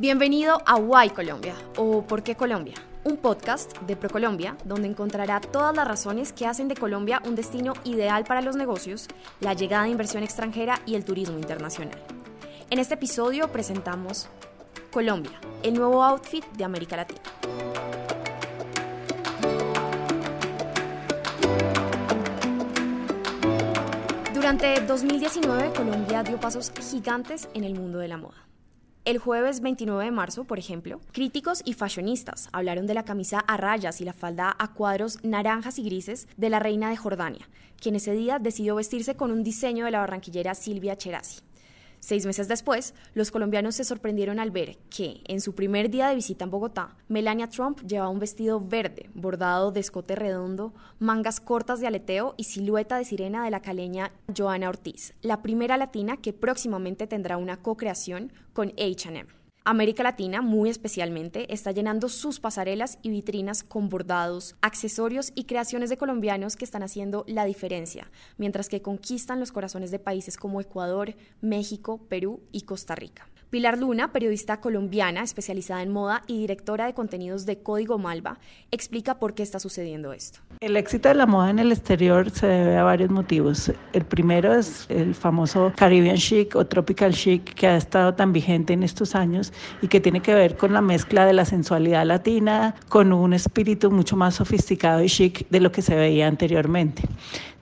Bienvenido a Why Colombia o ¿Por qué Colombia? Un podcast de ProColombia donde encontrará todas las razones que hacen de Colombia un destino ideal para los negocios, la llegada de inversión extranjera y el turismo internacional. En este episodio presentamos Colombia, el nuevo outfit de América Latina. Durante 2019, Colombia dio pasos gigantes en el mundo de la moda. El jueves 29 de marzo, por ejemplo, críticos y fashionistas hablaron de la camisa a rayas y la falda a cuadros naranjas y grises de la reina de Jordania, quien ese día decidió vestirse con un diseño de la barranquillera Silvia Cherasi. Seis meses después, los colombianos se sorprendieron al ver que, en su primer día de visita en Bogotá, Melania Trump llevaba un vestido verde, bordado de escote redondo, mangas cortas de aleteo y silueta de sirena de la caleña Joana Ortiz, la primera latina que próximamente tendrá una co-creación con HM. América Latina, muy especialmente, está llenando sus pasarelas y vitrinas con bordados, accesorios y creaciones de colombianos que están haciendo la diferencia, mientras que conquistan los corazones de países como Ecuador, México, Perú y Costa Rica. Pilar Luna, periodista colombiana especializada en moda y directora de contenidos de Código Malva, explica por qué está sucediendo esto. El éxito de la moda en el exterior se debe a varios motivos. El primero es el famoso Caribbean chic o tropical chic que ha estado tan vigente en estos años y que tiene que ver con la mezcla de la sensualidad latina con un espíritu mucho más sofisticado y chic de lo que se veía anteriormente.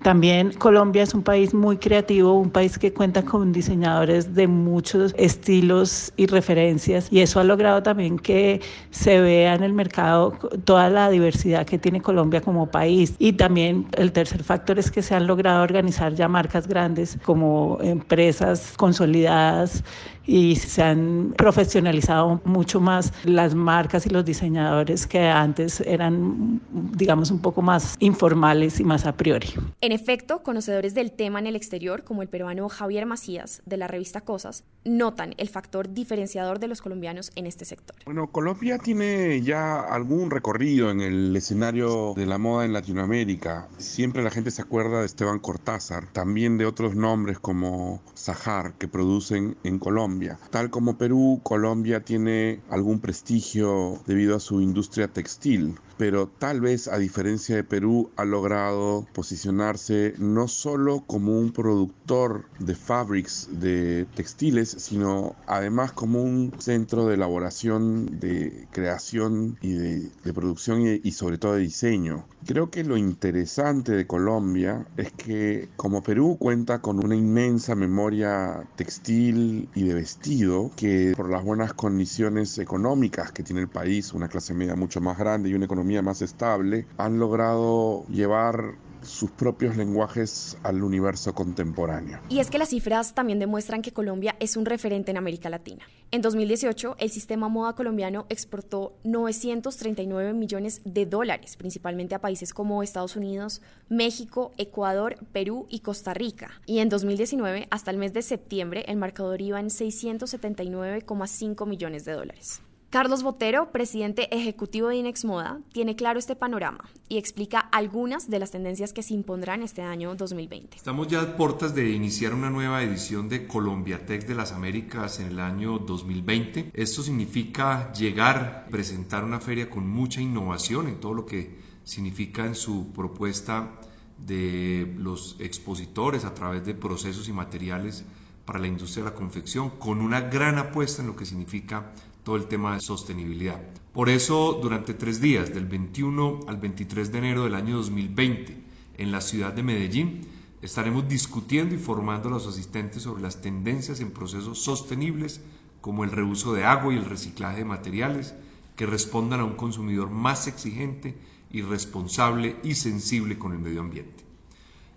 También Colombia es un país muy creativo, un país que cuenta con diseñadores de muchos estilos y referencias y eso ha logrado también que se vea en el mercado toda la diversidad que tiene Colombia como país. Y también el tercer factor es que se han logrado organizar ya marcas grandes como empresas consolidadas y se han profesionalizado mucho más las marcas y los diseñadores que antes eran, digamos, un poco más informales y más a priori. En efecto, conocedores del tema en el exterior, como el peruano Javier Macías, de la revista Cosas, notan el factor diferenciador de los colombianos en este sector. Bueno, Colombia tiene ya algún recorrido en el escenario de la moda en Latinoamérica. Siempre la gente se acuerda de Esteban Cortázar, también de otros nombres como Sahar, que producen en Colombia. Tal como Perú, Colombia tiene algún prestigio debido a su industria textil pero tal vez a diferencia de Perú ha logrado posicionarse no solo como un productor de fabrics de textiles, sino además como un centro de elaboración, de creación y de, producción y, sobre todo de diseño. Creo que lo interesante de Colombia es que como Perú cuenta con una inmensa memoria textil y de vestido, que por las buenas condiciones económicas que tiene el país, una clase media mucho más grande y una economía más estable, han logrado llevar sus propios lenguajes al universo contemporáneo. Y es que las cifras también demuestran que Colombia es un referente en América Latina. En 2018, el sistema moda colombiano exportó 939 millones de dólares, principalmente a países como Estados Unidos, México, Ecuador, Perú y Costa Rica. Y en 2019, hasta el mes de septiembre, el marcador iba en 679,5 millones de dólares. Carlos Botero, presidente ejecutivo de Inex Moda, tiene claro este panorama y explica algunas de las tendencias que se impondrán este año 2020. Estamos ya a puertas de iniciar una nueva edición de Colombia Tech de las Américas en el año 2020. Esto significa llegar, presentar una feria con mucha innovación en todo lo que significa en su propuesta de los expositores a través de procesos y materiales para la industria de la confección, con una gran apuesta en lo que significa todo el tema de sostenibilidad. Por eso, durante tres días, del 21 al 23 de enero del año 2020, en la ciudad de Medellín, estaremos discutiendo y formando a los asistentes sobre las tendencias en procesos sostenibles como el reuso de agua y el reciclaje de materiales que respondan a un consumidor más exigente y responsable y sensible con el medio ambiente.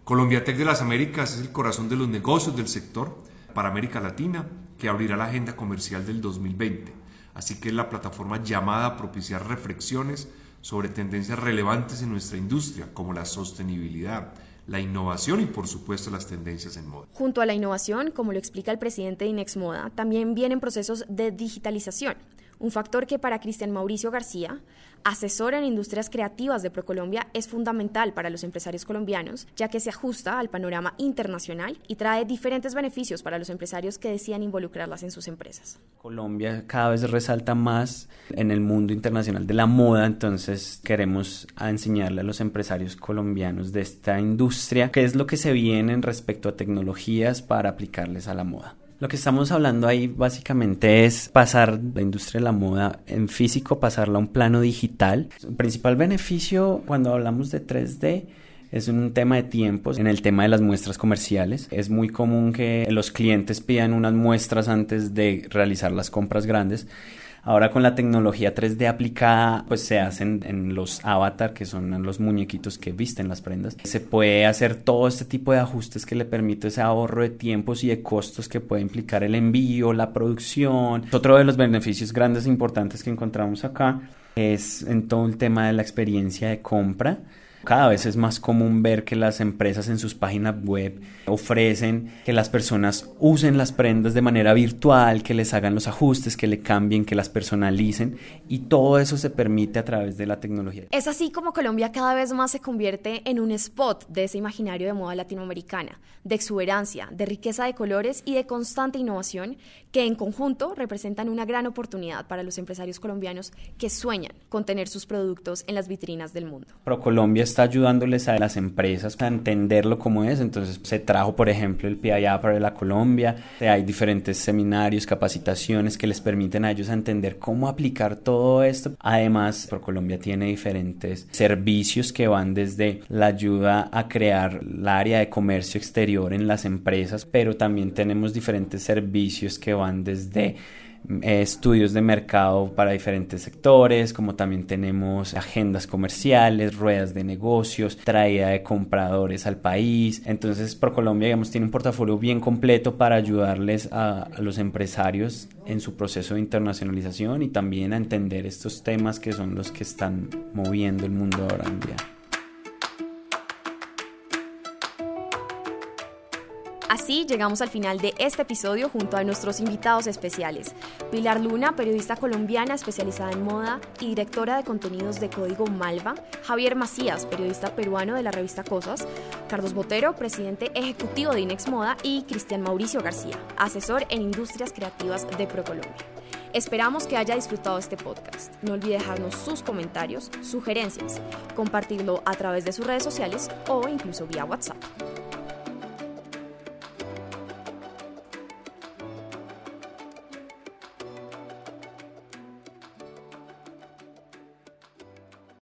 Colombia Tech de las Américas es el corazón de los negocios del sector para América Latina que abrirá la agenda comercial del 2020 así que es la plataforma llamada a propiciar reflexiones sobre tendencias relevantes en nuestra industria, como la sostenibilidad, la innovación y por supuesto las tendencias en moda. Junto a la innovación, como lo explica el presidente de Inex Moda, también vienen procesos de digitalización un factor que para Cristian Mauricio García, asesor en industrias creativas de ProColombia, es fundamental para los empresarios colombianos, ya que se ajusta al panorama internacional y trae diferentes beneficios para los empresarios que decían involucrarlas en sus empresas. Colombia cada vez resalta más en el mundo internacional de la moda, entonces queremos enseñarle a los empresarios colombianos de esta industria qué es lo que se viene respecto a tecnologías para aplicarles a la moda. Lo que estamos hablando ahí básicamente es pasar la industria de la moda en físico, pasarla a un plano digital. El principal beneficio cuando hablamos de 3D es un tema de tiempos. En el tema de las muestras comerciales, es muy común que los clientes pidan unas muestras antes de realizar las compras grandes Ahora con la tecnología 3D aplicada, pues se hacen en los avatar, que son los muñequitos que visten las prendas. Se puede hacer todo este tipo de ajustes que le permite ese ahorro de tiempos y de costos que puede implicar el envío, la producción. Otro de los beneficios grandes e importantes que encontramos acá es en todo el tema de la experiencia de compra cada vez es más común ver que las empresas en sus páginas web ofrecen que las personas usen las prendas de manera virtual, que les hagan los ajustes, que le cambien, que las personalicen y todo eso se permite a través de la tecnología. Es así como Colombia cada vez más se convierte en un spot de ese imaginario de moda latinoamericana, de exuberancia, de riqueza de colores y de constante innovación que en conjunto representan una gran oportunidad para los empresarios colombianos que sueñan con tener sus productos en las vitrinas del mundo. ProColombia está ayudándoles a las empresas a entenderlo como es. Entonces se trajo, por ejemplo, el PIA para la Colombia. Hay diferentes seminarios, capacitaciones que les permiten a ellos a entender cómo aplicar todo esto. Además, ProColombia tiene diferentes servicios que van desde la ayuda a crear la área de comercio exterior en las empresas, pero también tenemos diferentes servicios que van desde eh, estudios de mercado para diferentes sectores, como también tenemos agendas comerciales, ruedas de negocios, traída de compradores al país. Entonces, ProColombia, digamos, tiene un portafolio bien completo para ayudarles a, a los empresarios en su proceso de internacionalización y también a entender estos temas que son los que están moviendo el mundo ahora en día. Llegamos al final de este episodio junto a nuestros invitados especiales. Pilar Luna, periodista colombiana especializada en moda y directora de contenidos de Código Malva. Javier Macías, periodista peruano de la revista Cosas. Carlos Botero, presidente ejecutivo de Inex Moda. Y Cristian Mauricio García, asesor en industrias creativas de ProColombia. Esperamos que haya disfrutado este podcast. No olvide dejarnos sus comentarios, sugerencias, compartirlo a través de sus redes sociales o incluso vía WhatsApp.